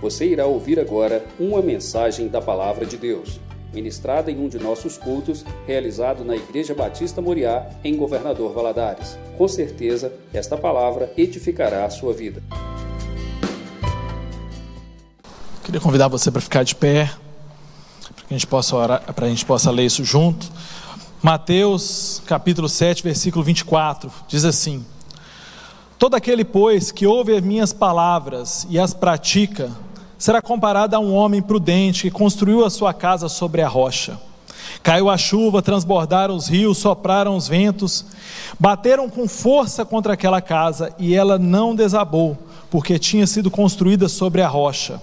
Você irá ouvir agora uma mensagem da Palavra de Deus, ministrada em um de nossos cultos, realizado na Igreja Batista Moriá, em Governador Valadares. Com certeza, esta palavra edificará a sua vida. Queria convidar você para ficar de pé, para que a gente possa orar, para a gente possa ler isso junto. Mateus, capítulo 7, versículo 24, diz assim: Todo aquele, pois, que ouve as minhas palavras e as pratica, será comparado a um homem prudente que construiu a sua casa sobre a rocha. Caiu a chuva, transbordaram os rios, sopraram os ventos, bateram com força contra aquela casa e ela não desabou, porque tinha sido construída sobre a rocha.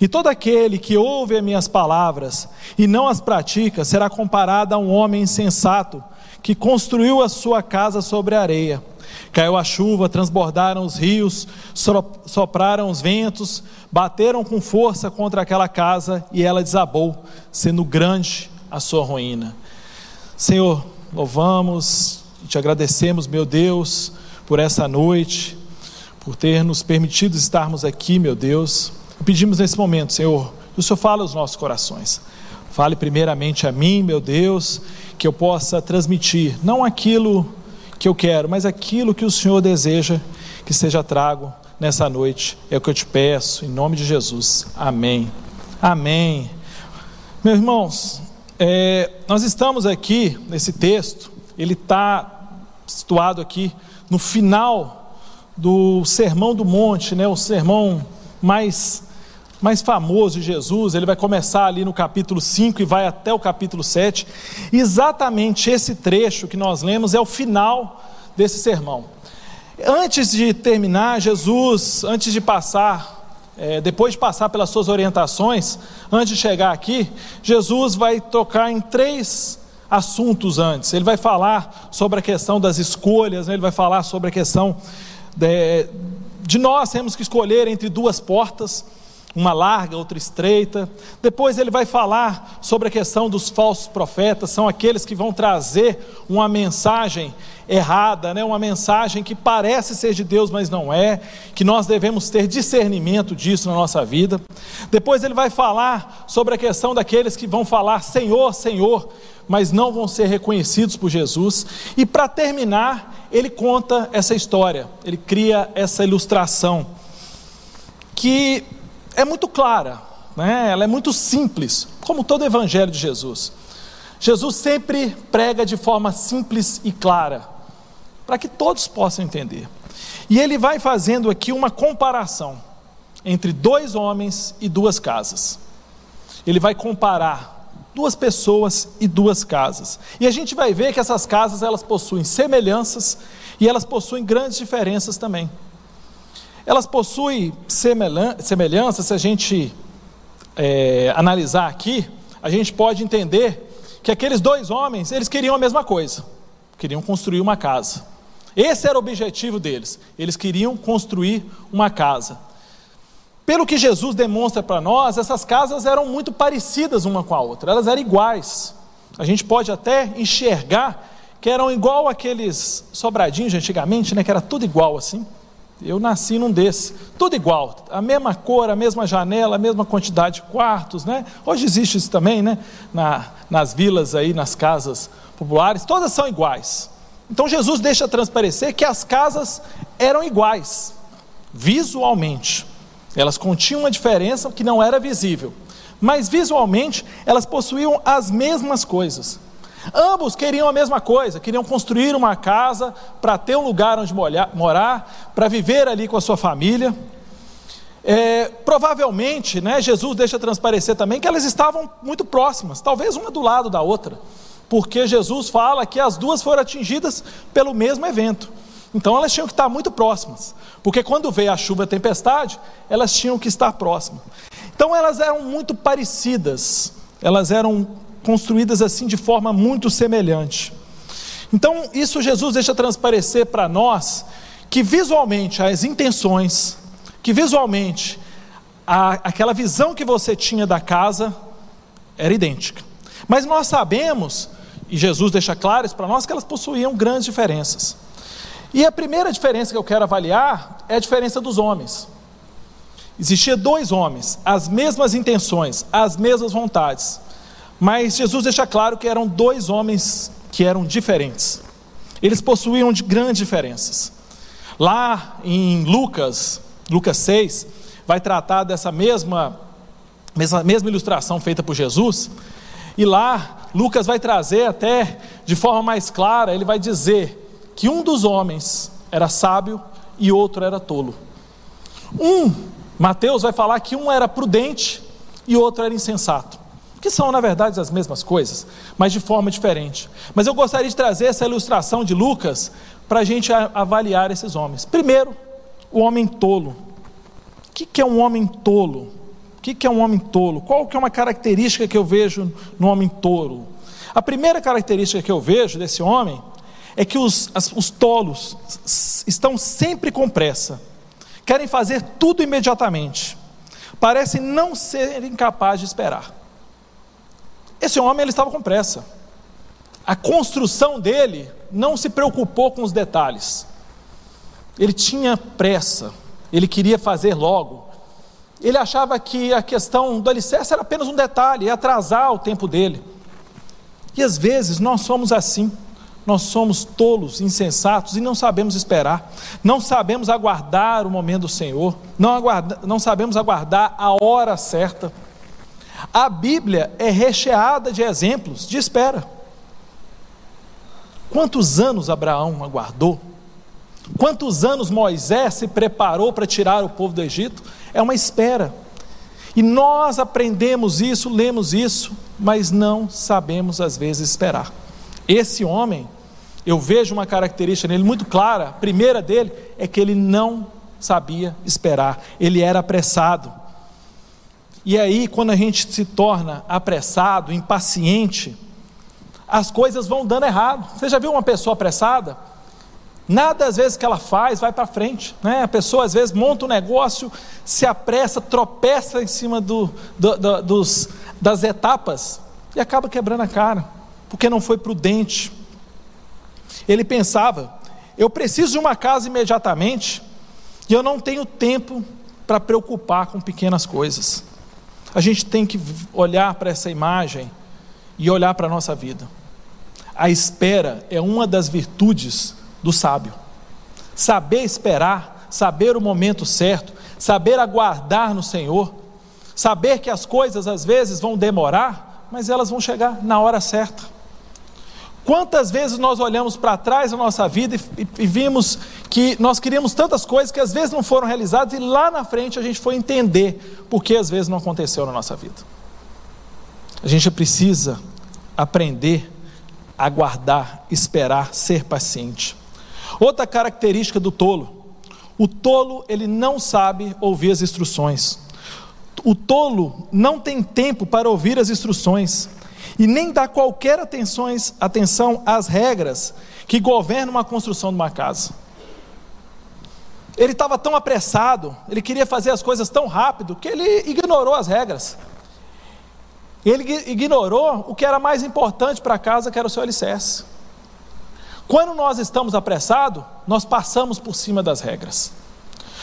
E todo aquele que ouve as minhas palavras e não as pratica será comparado a um homem insensato que construiu a sua casa sobre a areia. Caiu a chuva, transbordaram os rios, sopraram os ventos, bateram com força contra aquela casa e ela desabou, sendo grande a sua ruína. Senhor, louvamos e te agradecemos, meu Deus, por essa noite, por ter nos permitido estarmos aqui, meu Deus. Pedimos nesse momento, Senhor, que o Senhor fale aos nossos corações. Fale primeiramente a mim, meu Deus, que eu possa transmitir não aquilo que eu quero, mas aquilo que o Senhor deseja que seja trago nessa noite. É o que eu te peço, em nome de Jesus. Amém. Amém. Meus irmãos, é, nós estamos aqui nesse texto, ele está situado aqui no final do Sermão do Monte, né, o sermão mais mais famoso de Jesus, ele vai começar ali no capítulo 5 e vai até o capítulo 7. Exatamente esse trecho que nós lemos é o final desse sermão. Antes de terminar, Jesus, antes de passar, é, depois de passar pelas suas orientações, antes de chegar aqui, Jesus vai tocar em três assuntos antes. Ele vai falar sobre a questão das escolhas, né? ele vai falar sobre a questão de, de nós temos que escolher entre duas portas uma larga, outra estreita. Depois ele vai falar sobre a questão dos falsos profetas, são aqueles que vão trazer uma mensagem errada, né? uma mensagem que parece ser de Deus, mas não é, que nós devemos ter discernimento disso na nossa vida. Depois ele vai falar sobre a questão daqueles que vão falar Senhor, Senhor, mas não vão ser reconhecidos por Jesus. E para terminar, ele conta essa história, ele cria essa ilustração que é muito clara, né? ela é muito simples, como todo o evangelho de Jesus. Jesus sempre prega de forma simples e clara, para que todos possam entender. E ele vai fazendo aqui uma comparação entre dois homens e duas casas. Ele vai comparar duas pessoas e duas casas. E a gente vai ver que essas casas elas possuem semelhanças e elas possuem grandes diferenças também. Elas possuem semelhança, se a gente é, analisar aqui, a gente pode entender que aqueles dois homens, eles queriam a mesma coisa, queriam construir uma casa. Esse era o objetivo deles, eles queriam construir uma casa. Pelo que Jesus demonstra para nós, essas casas eram muito parecidas uma com a outra, elas eram iguais. A gente pode até enxergar que eram igual aqueles sobradinhos de antigamente, né, que era tudo igual assim. Eu nasci num desse, tudo igual, a mesma cor, a mesma janela, a mesma quantidade de quartos, né? Hoje existe isso também, né? Na, nas vilas aí, nas casas populares, todas são iguais. Então Jesus deixa transparecer que as casas eram iguais, visualmente. Elas continham uma diferença que não era visível, mas visualmente elas possuíam as mesmas coisas. Ambos queriam a mesma coisa, queriam construir uma casa para ter um lugar onde morar, para viver ali com a sua família. É, provavelmente, né, Jesus deixa transparecer também que elas estavam muito próximas, talvez uma do lado da outra, porque Jesus fala que as duas foram atingidas pelo mesmo evento. Então elas tinham que estar muito próximas, porque quando veio a chuva e a tempestade, elas tinham que estar próximas. Então elas eram muito parecidas, elas eram construídas assim de forma muito semelhante. Então, isso Jesus deixa transparecer para nós que visualmente as intenções, que visualmente a, aquela visão que você tinha da casa era idêntica. Mas nós sabemos, e Jesus deixa claro isso para nós, que elas possuíam grandes diferenças. E a primeira diferença que eu quero avaliar é a diferença dos homens. Existia dois homens, as mesmas intenções, as mesmas vontades. Mas Jesus deixa claro que eram dois homens que eram diferentes. Eles possuíam de grandes diferenças. Lá em Lucas, Lucas 6, vai tratar dessa mesma, mesma, mesma ilustração feita por Jesus. E lá, Lucas vai trazer até de forma mais clara, ele vai dizer que um dos homens era sábio e outro era tolo. Um, Mateus vai falar que um era prudente e outro era insensato. Que são, na verdade, as mesmas coisas, mas de forma diferente. Mas eu gostaria de trazer essa ilustração de Lucas para a gente avaliar esses homens. Primeiro, o homem tolo. O que é um homem tolo? O que é um homem tolo? Qual que é uma característica que eu vejo no homem tolo? A primeira característica que eu vejo desse homem é que os, os tolos estão sempre com pressa, querem fazer tudo imediatamente, parecem não serem capazes de esperar. Esse homem ele estava com pressa. A construção dele não se preocupou com os detalhes. Ele tinha pressa, ele queria fazer logo. Ele achava que a questão do alicerce era apenas um detalhe, ia atrasar o tempo dele. E às vezes nós somos assim. Nós somos tolos, insensatos e não sabemos esperar, não sabemos aguardar o momento do Senhor, não, aguarda, não sabemos aguardar a hora certa. A Bíblia é recheada de exemplos de espera. Quantos anos Abraão aguardou? Quantos anos Moisés se preparou para tirar o povo do Egito? É uma espera. E nós aprendemos isso, lemos isso, mas não sabemos às vezes esperar. Esse homem, eu vejo uma característica nele muito clara. A primeira dele é que ele não sabia esperar, ele era apressado. E aí, quando a gente se torna apressado, impaciente, as coisas vão dando errado. Você já viu uma pessoa apressada? Nada às vezes que ela faz vai para frente. Né? A pessoa às vezes monta um negócio, se apressa, tropeça em cima do, do, do, dos, das etapas e acaba quebrando a cara, porque não foi prudente. Ele pensava: eu preciso de uma casa imediatamente e eu não tenho tempo para preocupar com pequenas coisas. A gente tem que olhar para essa imagem e olhar para a nossa vida. A espera é uma das virtudes do sábio. Saber esperar, saber o momento certo, saber aguardar no Senhor, saber que as coisas às vezes vão demorar, mas elas vão chegar na hora certa. Quantas vezes nós olhamos para trás na nossa vida e, e, vimos que nós queríamos tantas coisas que às vezes não foram realizadas e lá na frente a gente foi entender por que às vezes não aconteceu na nossa vida. A gente precisa aprender aguardar, esperar, ser paciente. Outra característica do tolo: o tolo ele não sabe ouvir as instruções. O tolo não tem tempo para ouvir as instruções e nem dá qualquer atenções, atenção às regras que governam a construção de uma casa. Ele estava tão apressado, ele queria fazer as coisas tão rápido que ele ignorou as regras. Ele ignorou o que era mais importante para a casa, que era o seu alicerce. Quando nós estamos apressados, nós passamos por cima das regras,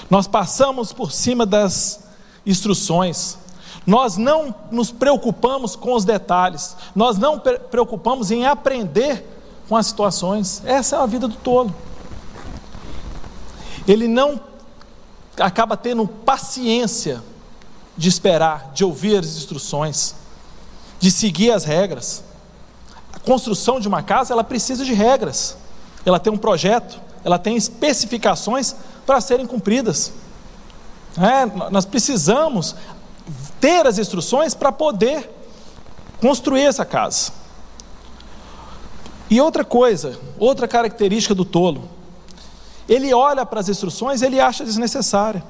nós passamos por cima das instruções, nós não nos preocupamos com os detalhes, nós não preocupamos em aprender com as situações. Essa é a vida do tolo. Ele não acaba tendo paciência de esperar, de ouvir as instruções de seguir as regras. A construção de uma casa, ela precisa de regras. Ela tem um projeto, ela tem especificações para serem cumpridas. É, nós precisamos ter as instruções para poder construir essa casa. E outra coisa, outra característica do tolo, ele olha para as instruções, ele acha desnecessária.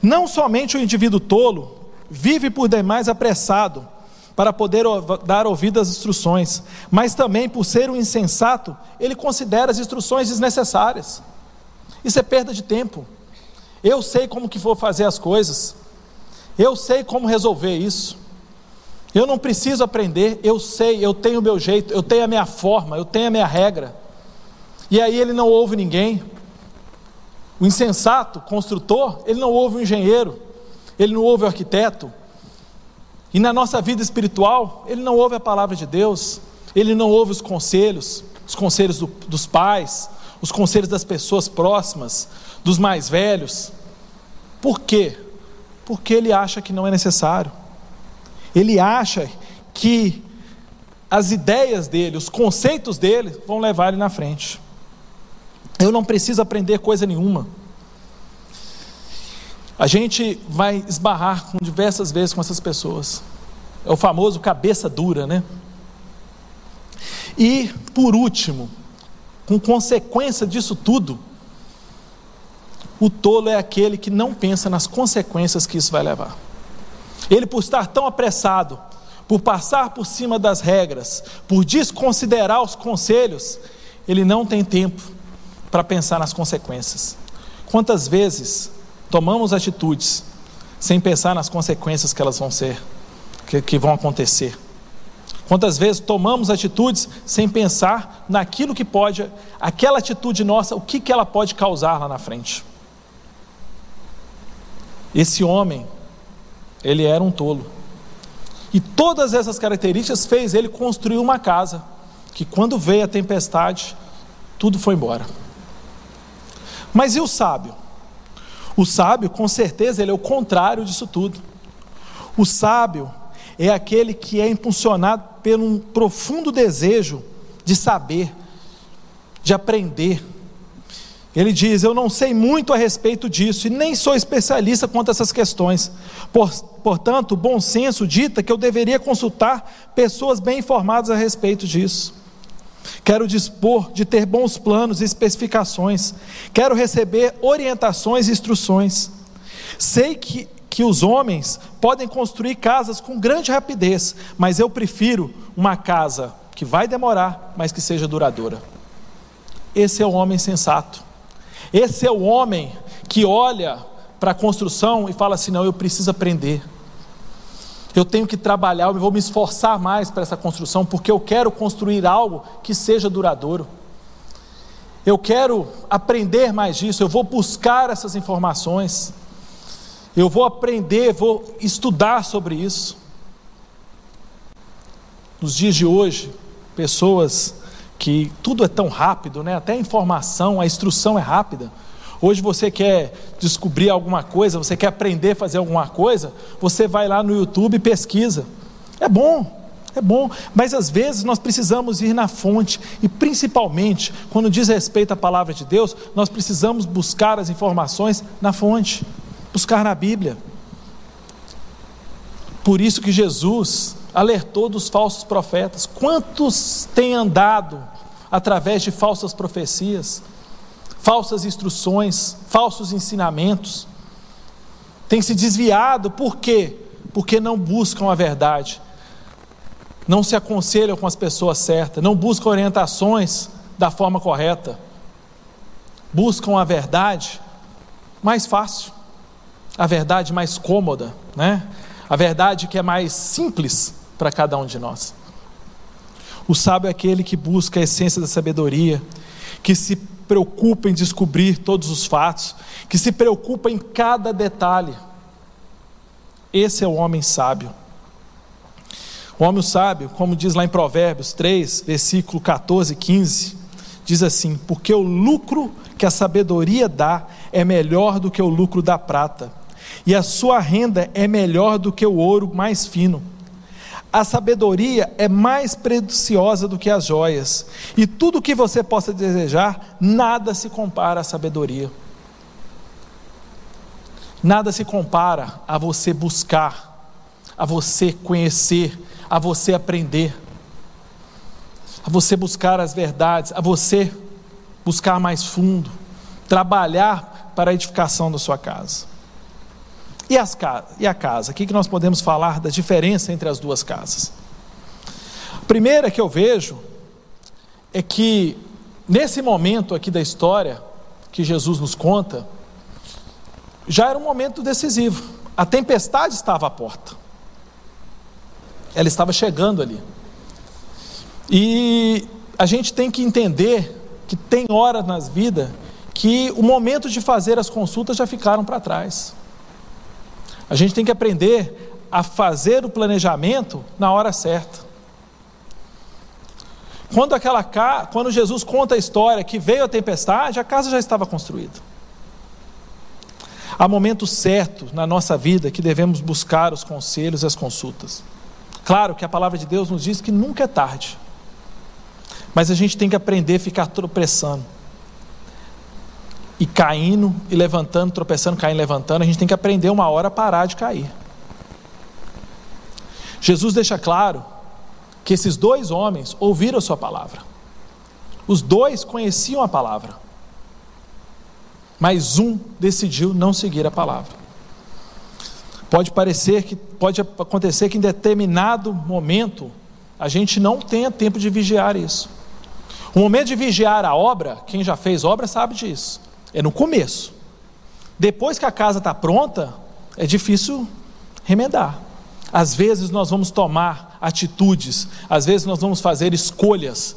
Não somente o indivíduo tolo vive por demais apressado, para poder dar ouvido às instruções, mas também por ser um insensato, ele considera as instruções desnecessárias. Isso é perda de tempo. Eu sei como que vou fazer as coisas. Eu sei como resolver isso. Eu não preciso aprender, eu sei, eu tenho o meu jeito, eu tenho a minha forma, eu tenho a minha regra. E aí ele não ouve ninguém. O insensato construtor, ele não ouve o engenheiro. ele não ouve o arquiteto, e na nossa vida espiritual, ele não ouve a palavra de Deus, ele não ouve os conselhos, os conselhos do, dos pais, os conselhos das pessoas próximas, dos mais velhos. Por quê? Porque ele acha que não é necessário. Ele acha que as ideias dele, os conceitos dele vão levar ele na frente. Eu não preciso aprender coisa nenhuma. A gente vai esbarrar com diversas vezes com essas pessoas. É o famoso cabeça dura, né? E, por último, com consequência disso tudo, o tolo é aquele que não pensa nas consequências que isso vai levar. Ele, por estar tão apressado, por passar por cima das regras, por desconsiderar os conselhos, ele não tem tempo para pensar nas consequências. Quantas vezes tomamos atitudes sem pensar nas consequências que elas vão ser, que, que vão acontecer. Quantas vezes tomamos atitudes sem pensar naquilo que pode, aquela atitude nossa, o que, que ela pode causar lá na frente. Esse homem, ele era um tolo. E todas essas características fez ele construir uma casa, que quando veio a tempestade, tudo foi embora. Mas e o sábio? O sábio, com certeza, ele é o contrário disso tudo. O sábio é aquele que é impulsionado por um profundo desejo de saber, de aprender. Ele diz: Eu não sei muito a respeito disso e nem sou especialista quanto a essas questões. Por, portanto, bom senso dita que eu deveria consultar pessoas bem informadas a respeito disso. Quero dispor de ter bons planos e especificações. Quero receber orientações e instruções. Sei que, que os homens podem construir casas com grande rapidez, mas eu prefiro uma casa que vai demorar, mas que seja duradoura. Esse é o homem sensato. Esse é o homem que olha para a construção e fala assim: não, eu preciso aprender. Eu tenho que trabalhar, eu vou me esforçar mais para essa construção, porque eu quero construir algo que seja duradouro. Eu quero aprender mais disso, eu vou buscar essas informações. Eu vou aprender, vou estudar sobre isso. Nos dias de hoje, pessoas que tudo é tão rápido, né? Até a informação, a instrução é rápida. Hoje você quer descobrir alguma coisa, você quer aprender a fazer alguma coisa, você vai lá no YouTube e pesquisa. É bom, é bom, mas às vezes nós precisamos ir na fonte, e principalmente quando diz respeito à palavra de Deus, nós precisamos buscar as informações na fonte, buscar na Bíblia. Por isso que Jesus alertou dos falsos profetas. Quantos têm andado através de falsas profecias? falsas instruções, falsos ensinamentos, têm se desviado, por quê? Porque não buscam a verdade, não se aconselham com as pessoas certas, não buscam orientações da forma correta, buscam a verdade mais fácil, a verdade mais cômoda, né? a verdade que é mais simples para cada um de nós. O sábio é aquele que busca a essência da sabedoria, que se preocupa em descobrir todos os fatos, que se preocupa em cada detalhe. Esse é o homem sábio. O homem sábio, como diz lá em Provérbios 3, versículo 14 e 15, diz assim: Porque o lucro que a sabedoria dá é melhor do que o lucro da prata, e a sua renda é melhor do que o ouro mais fino. A sabedoria é mais preciosa do que as joias, e tudo o que você possa desejar, nada se compara à sabedoria. Nada se compara a você buscar, a você conhecer, a você aprender, a você buscar as verdades, a você buscar mais fundo, trabalhar para a edificação da sua casa. E, as, e a casa? O que nós podemos falar da diferença entre as duas casas? A primeira que eu vejo é que, nesse momento aqui da história, que Jesus nos conta, já era um momento decisivo. A tempestade estava à porta. Ela estava chegando ali. E a gente tem que entender que tem horas nas vidas que o momento de fazer as consultas já ficaram para trás. A gente tem que aprender a fazer o planejamento na hora certa. Quando, aquela, quando Jesus conta a história que veio a tempestade, a casa já estava construída. Há momento certo na nossa vida que devemos buscar os conselhos e as consultas. Claro que a palavra de Deus nos diz que nunca é tarde, mas a gente tem que aprender a ficar tropeçando e caindo e levantando, tropeçando, caindo, levantando. A gente tem que aprender uma hora a parar de cair. Jesus deixa claro que esses dois homens ouviram a sua palavra. Os dois conheciam a palavra mas um decidiu não seguir a palavra. Pode parecer que pode acontecer que em determinado momento a gente não tenha tempo de vigiar isso. O momento de vigiar a obra, quem já fez obra sabe disso. É no começo. Depois que a casa está pronta, é difícil remendar. Às vezes nós vamos tomar atitudes, às vezes nós vamos fazer escolhas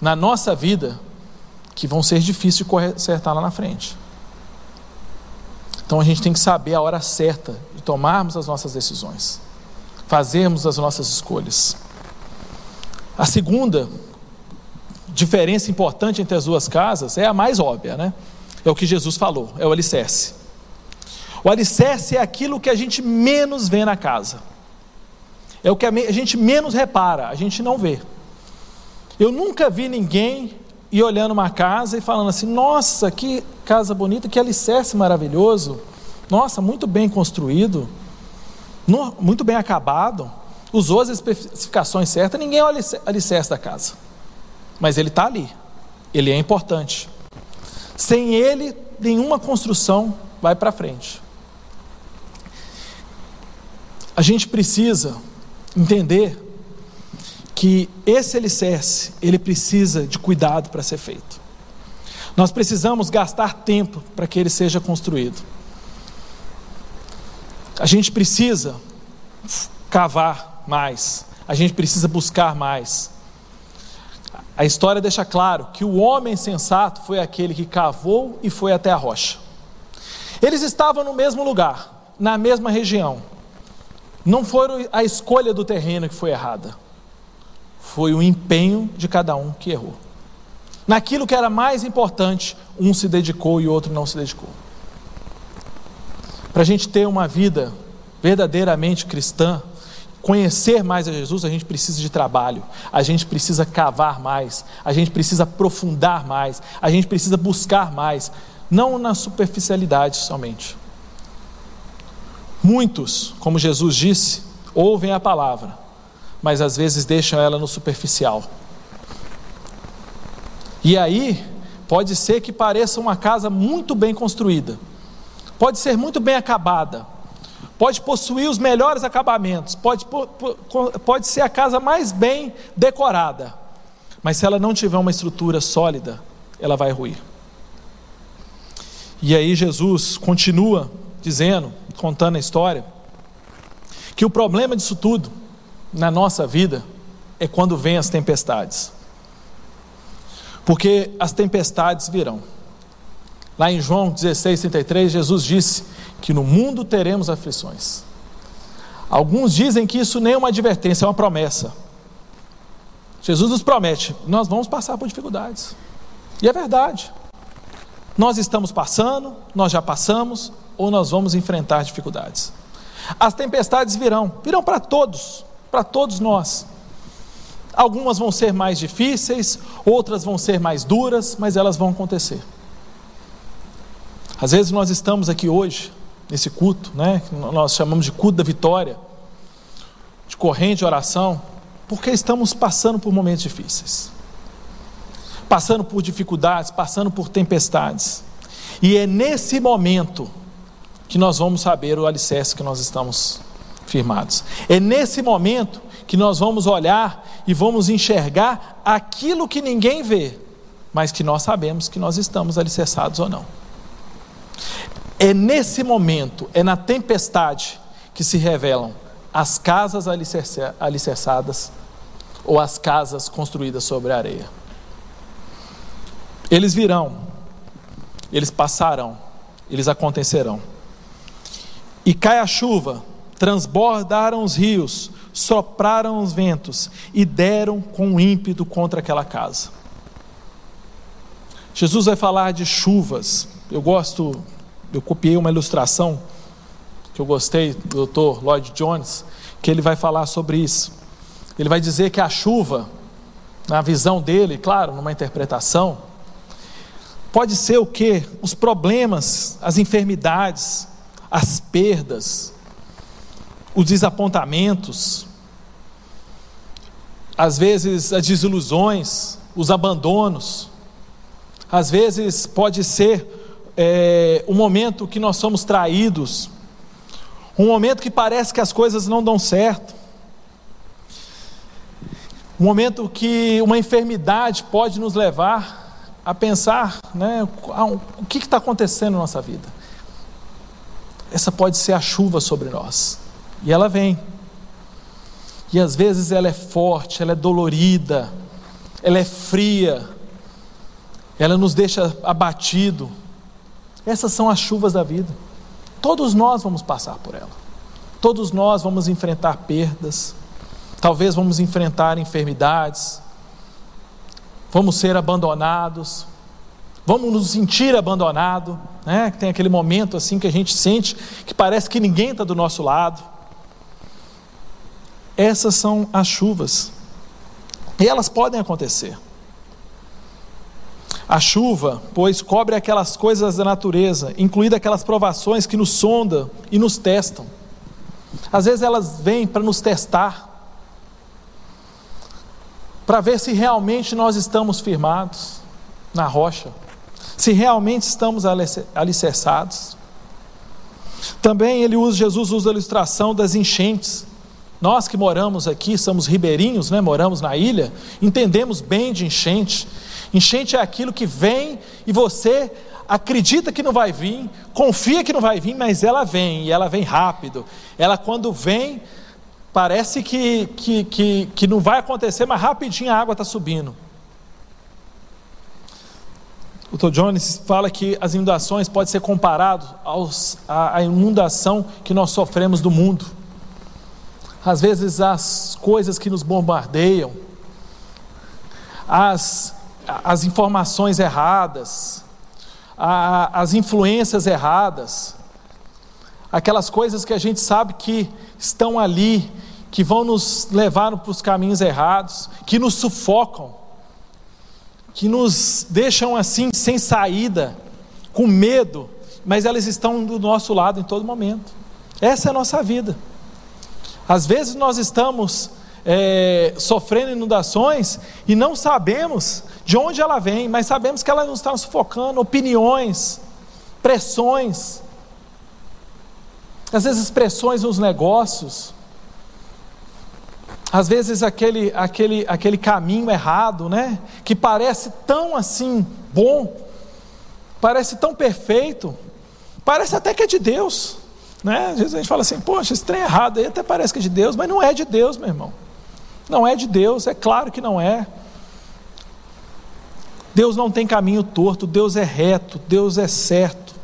na nossa vida que vão ser difíceis de consertar lá na frente. Então a gente tem que saber a hora certa de tomarmos as nossas decisões, fazermos as nossas escolhas. A segunda diferença importante entre as duas casas é a mais óbvia, né? É o que Jesus falou, é o alicerce. O alicerce é aquilo que a gente menos vê na casa. É o que a gente menos repara, a gente não vê. Eu nunca vi ninguém ir olhando uma casa e falando assim: nossa, que casa bonita, que alicerce maravilhoso, nossa, muito bem construído, muito bem acabado, usou as especificações certas, ninguém olha o alicerce da casa, mas ele está ali, ele é importante. Sem ele, nenhuma construção vai para frente. A gente precisa entender que esse alicerce, ele precisa de cuidado para ser feito. Nós precisamos gastar tempo para que ele seja construído. A gente precisa cavar mais, a gente precisa buscar mais. A história deixa claro que o homem sensato foi aquele que cavou e foi até a rocha. Eles estavam no mesmo lugar, na mesma região. Não foi a escolha do terreno que foi errada foi o empenho de cada um que errou. Naquilo que era mais importante, um se dedicou e outro não se dedicou. Para a gente ter uma vida verdadeiramente cristã, conhecer mais a Jesus, a gente precisa de trabalho, a gente precisa cavar mais, a gente precisa aprofundar mais, a gente precisa buscar mais, não na superficialidade somente. Muitos, como Jesus disse, ouvem a palavra, mas às vezes deixam ela no superficial. E aí, pode ser que pareça uma casa muito bem construída, pode ser muito bem acabada, pode possuir os melhores acabamentos, pode, pode ser a casa mais bem decorada, mas se ela não tiver uma estrutura sólida, ela vai ruir. E aí Jesus continua dizendo, contando a história, que o problema disso tudo na nossa vida é quando vêm as tempestades. Porque as tempestades virão. Lá em João 16, 33, Jesus disse que no mundo teremos aflições. Alguns dizem que isso nem é uma advertência, é uma promessa. Jesus nos promete: nós vamos passar por dificuldades. E é verdade. Nós estamos passando, nós já passamos, ou nós vamos enfrentar dificuldades. As tempestades virão, virão para todos para todos nós. Algumas vão ser mais difíceis, outras vão ser mais duras, mas elas vão acontecer. Às vezes nós estamos aqui hoje, nesse culto, né, que nós chamamos de culto da vitória, de corrente de oração, porque estamos passando por momentos difíceis, passando por dificuldades, passando por tempestades. E é nesse momento que nós vamos saber o alicerce que nós estamos firmados. É nesse momento que nós vamos olhar e vamos enxergar aquilo que ninguém vê, mas que nós sabemos que nós estamos alicerçados ou não. É nesse momento, é na tempestade, que se revelam as casas alicerçadas ou as casas construídas sobre areia. Eles virão, eles passarão, eles acontecerão. E cai a chuva, transbordaram os rios, sopraram os ventos e deram com ímpeto contra aquela casa. Jesus vai falar de chuvas. Eu gosto, eu copiei uma ilustração que eu gostei do Dr. Lloyd Jones, que ele vai falar sobre isso. Ele vai dizer que a chuva, na visão dele, claro, numa interpretação, pode ser o que? Os problemas, as enfermidades, as perdas, os desapontamentos, às vezes as desilusões, os abandonos, às vezes pode ser é, um momento que nós somos traídos, um momento que parece que as coisas não dão certo, um momento que uma enfermidade pode nos levar a pensar, né, o que está acontecendo na nossa vida. Essa pode ser a chuva sobre nós, e ela vem. E às vezes ela é forte, ela é dolorida, ela é fria, ela nos deixa abatido. Essas são as chuvas da vida. Todos nós vamos passar por ela. Todos nós vamos enfrentar perdas. Talvez vamos enfrentar enfermidades. Vamos ser abandonados. Vamos nos sentir abandonado, né? Tem aquele momento assim que a gente sente que parece que ninguém está do nosso lado. Essas são as chuvas. E elas podem acontecer. A chuva, pois, cobre aquelas coisas da natureza, incluindo aquelas provações que nos sondam e nos testam. Às vezes elas vêm para nos testar, para ver se realmente nós estamos firmados na rocha, se realmente estamos alicerçados. Também ele usa, Jesus usa a ilustração das enchentes. Nós que moramos aqui, somos ribeirinhos, né? moramos na ilha, entendemos bem de enchente. Enchente é aquilo que vem e você acredita que não vai vir, confia que não vai vir, mas ela vem e ela vem rápido. Ela, quando vem, parece que, que, que, que não vai acontecer, mas rapidinho a água está subindo. O Dr. Jones fala que as inundações podem ser comparadas à inundação que nós sofremos do mundo às vezes as coisas que nos bombardeiam, as, as informações erradas, a, as influências erradas, aquelas coisas que a gente sabe que estão ali, que vão nos levar para os caminhos errados, que nos sufocam, que nos deixam assim sem saída, com medo, mas elas estão do nosso lado em todo momento. Essa é a nossa vida. Às vezes nós estamos é, sofrendo inundações e não sabemos de onde ela vem, mas sabemos que ela nos está sufocando opiniões, pressões, às vezes pressões nos negócios, às vezes aquele, aquele, aquele caminho errado, né? Que parece tão assim bom, parece tão perfeito, parece até que é de Deus. Né? Às vezes a gente fala assim, poxa, esse trem é errado aí até parece que é de Deus, mas não é de Deus, meu irmão. Não é de Deus, é claro que não é. Deus não tem caminho torto, Deus é reto, Deus é certo.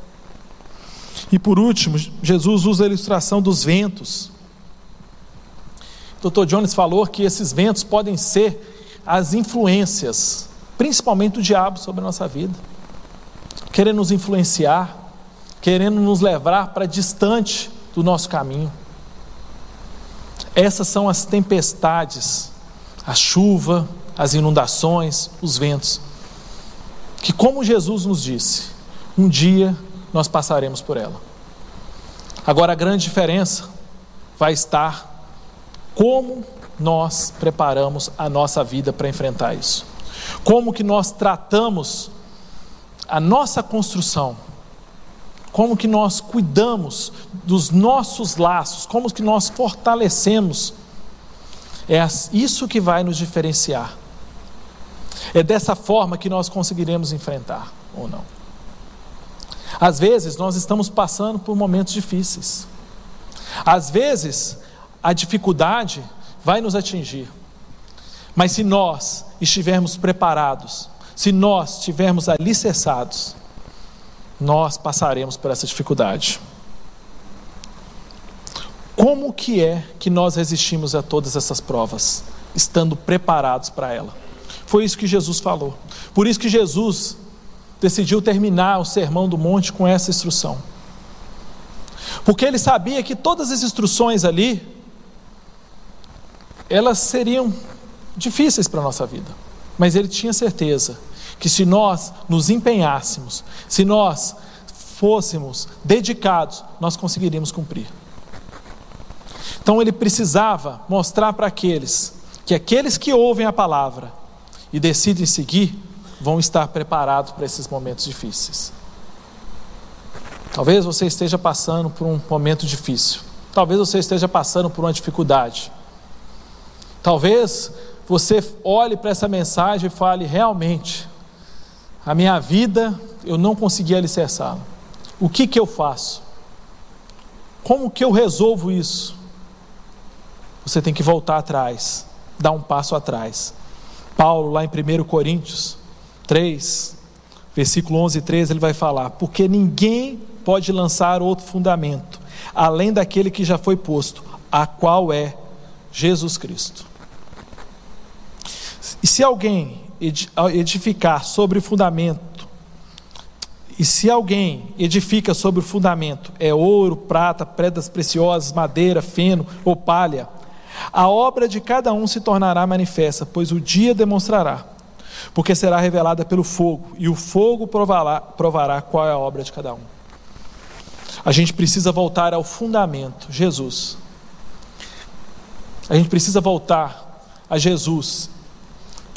E por último, Jesus usa a ilustração dos ventos. Dr. Jones falou que esses ventos podem ser as influências, principalmente do diabo sobre a nossa vida, querendo nos influenciar, querendo nos levar para distante do nosso caminho. Essas são as tempestades, a chuva, as inundações, os ventos, que, como Jesus nos disse, um dia nós passaremos por ela. Agora, a grande diferença vai estar como nós preparamos a nossa vida para enfrentar isso. Como que nós tratamos a nossa construção como que nós cuidamos dos nossos laços, como que nós fortalecemos. É isso que vai nos diferenciar. É dessa forma que nós conseguiremos enfrentar ou não. Às vezes nós estamos passando por momentos difíceis. Às vezes a dificuldade vai nos atingir. Mas se nós estivermos preparados, se nós estivermos alicerçados, nós passaremos por essa dificuldade. Como que é que nós resistimos a todas essas provas, estando preparados para ela? Foi isso que Jesus falou. Por isso que Jesus decidiu terminar o sermão do monte com essa instrução. Porque ele sabia que todas as instruções ali elas seriam difíceis para a nossa vida, mas ele tinha certeza que se nós nos empenhássemos, se nós fôssemos dedicados, nós conseguiríamos cumprir. Então ele precisava mostrar para aqueles que aqueles que ouvem a palavra e decidem seguir vão estar preparados para esses momentos difíceis. Talvez você esteja passando por um momento difícil. Talvez você esteja passando por uma dificuldade. Talvez você olhe para essa mensagem e fale: realmente, a minha vida eu não consegui alicerçá-la. O que, que eu faço? Como que eu resolvo isso? Você tem que voltar atrás, dar um passo atrás. Paulo, lá em 1 Coríntios 3, versículo 11 e 13, ele vai falar: Porque ninguém pode lançar outro fundamento, além daquele que já foi posto, a qual é Jesus Cristo. E se alguém edificar sobre fundamento, e se alguém edifica sobre o fundamento, é ouro, prata, pedras preciosas, madeira, feno ou palha, a obra de cada um se tornará manifesta, pois o dia demonstrará, porque será revelada pelo fogo, e o fogo provará, provará qual é a obra de cada um. A gente precisa voltar ao fundamento, Jesus. A gente precisa voltar a Jesus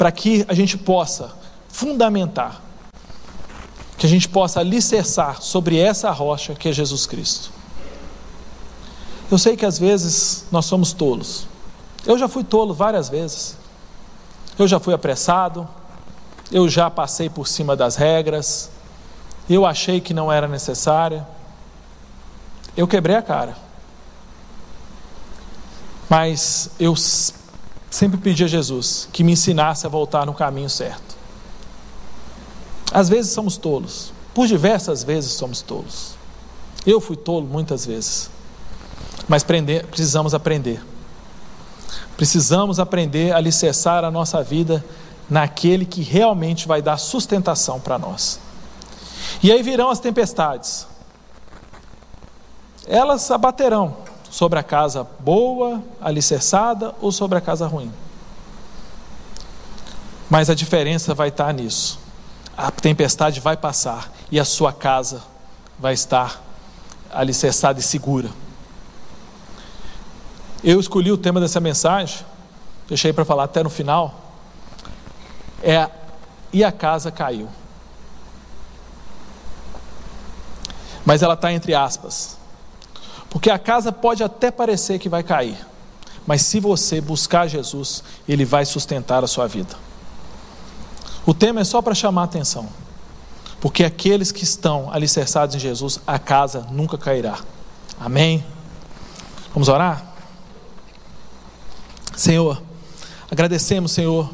para que a gente possa fundamentar, que a gente possa alicerçar sobre essa rocha que é Jesus Cristo. Eu sei que às vezes nós somos tolos. Eu já fui tolo várias vezes. Eu já fui apressado. Eu já passei por cima das regras. Eu achei que não era necessária. Eu quebrei a cara. Mas eu sempre pedi a Jesus que me ensinasse a voltar no caminho certo. Às vezes somos tolos, por diversas vezes somos tolos. Eu fui tolo muitas vezes, mas prender, precisamos aprender. Precisamos aprender a alicerçar a nossa vida naquele que realmente vai dar sustentação para nós. E aí virão as tempestades. Elas abaterão, sobre a casa boa, alicerçada ou sobre a casa ruim. Mas a diferença vai estar nisso. A tempestade vai passar e a sua casa vai estar alicerçada e segura. Eu escolhi o tema dessa mensagem, deixei para falar até no final. É e a casa caiu. Mas ela está entre aspas. Porque a casa pode até parecer que vai cair, mas se você buscar Jesus, Ele vai sustentar a sua vida. O tema é só para chamar a atenção, porque aqueles que estão alicerçados em Jesus, a casa nunca cairá. Amém? Vamos orar? Senhor, agradecemos, Senhor,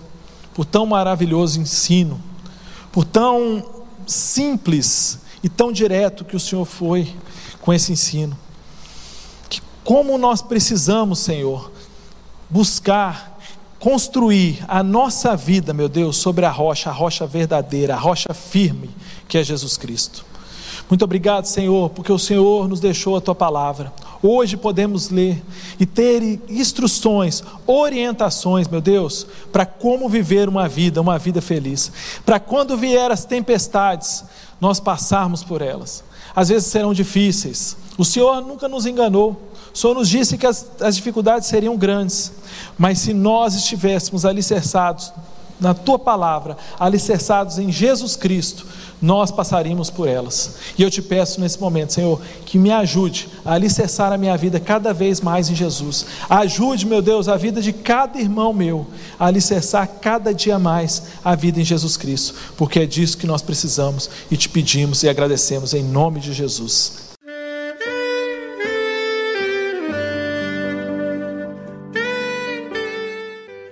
por tão maravilhoso ensino, por tão simples e tão direto que o Senhor foi com esse ensino. Como nós precisamos, Senhor, buscar construir a nossa vida, meu Deus, sobre a rocha, a rocha verdadeira, a rocha firme, que é Jesus Cristo. Muito obrigado, Senhor, porque o Senhor nos deixou a tua palavra. Hoje podemos ler e ter instruções, orientações, meu Deus, para como viver uma vida, uma vida feliz. Para quando vier as tempestades, nós passarmos por elas. Às vezes serão difíceis. O Senhor nunca nos enganou. Senhor nos disse que as, as dificuldades seriam grandes, mas se nós estivéssemos alicerçados na tua palavra, alicerçados em Jesus Cristo, nós passaríamos por elas. E eu te peço nesse momento, Senhor, que me ajude a alicerçar a minha vida cada vez mais em Jesus. Ajude, meu Deus, a vida de cada irmão meu a alicerçar cada dia mais a vida em Jesus Cristo, porque é disso que nós precisamos e te pedimos e agradecemos em nome de Jesus.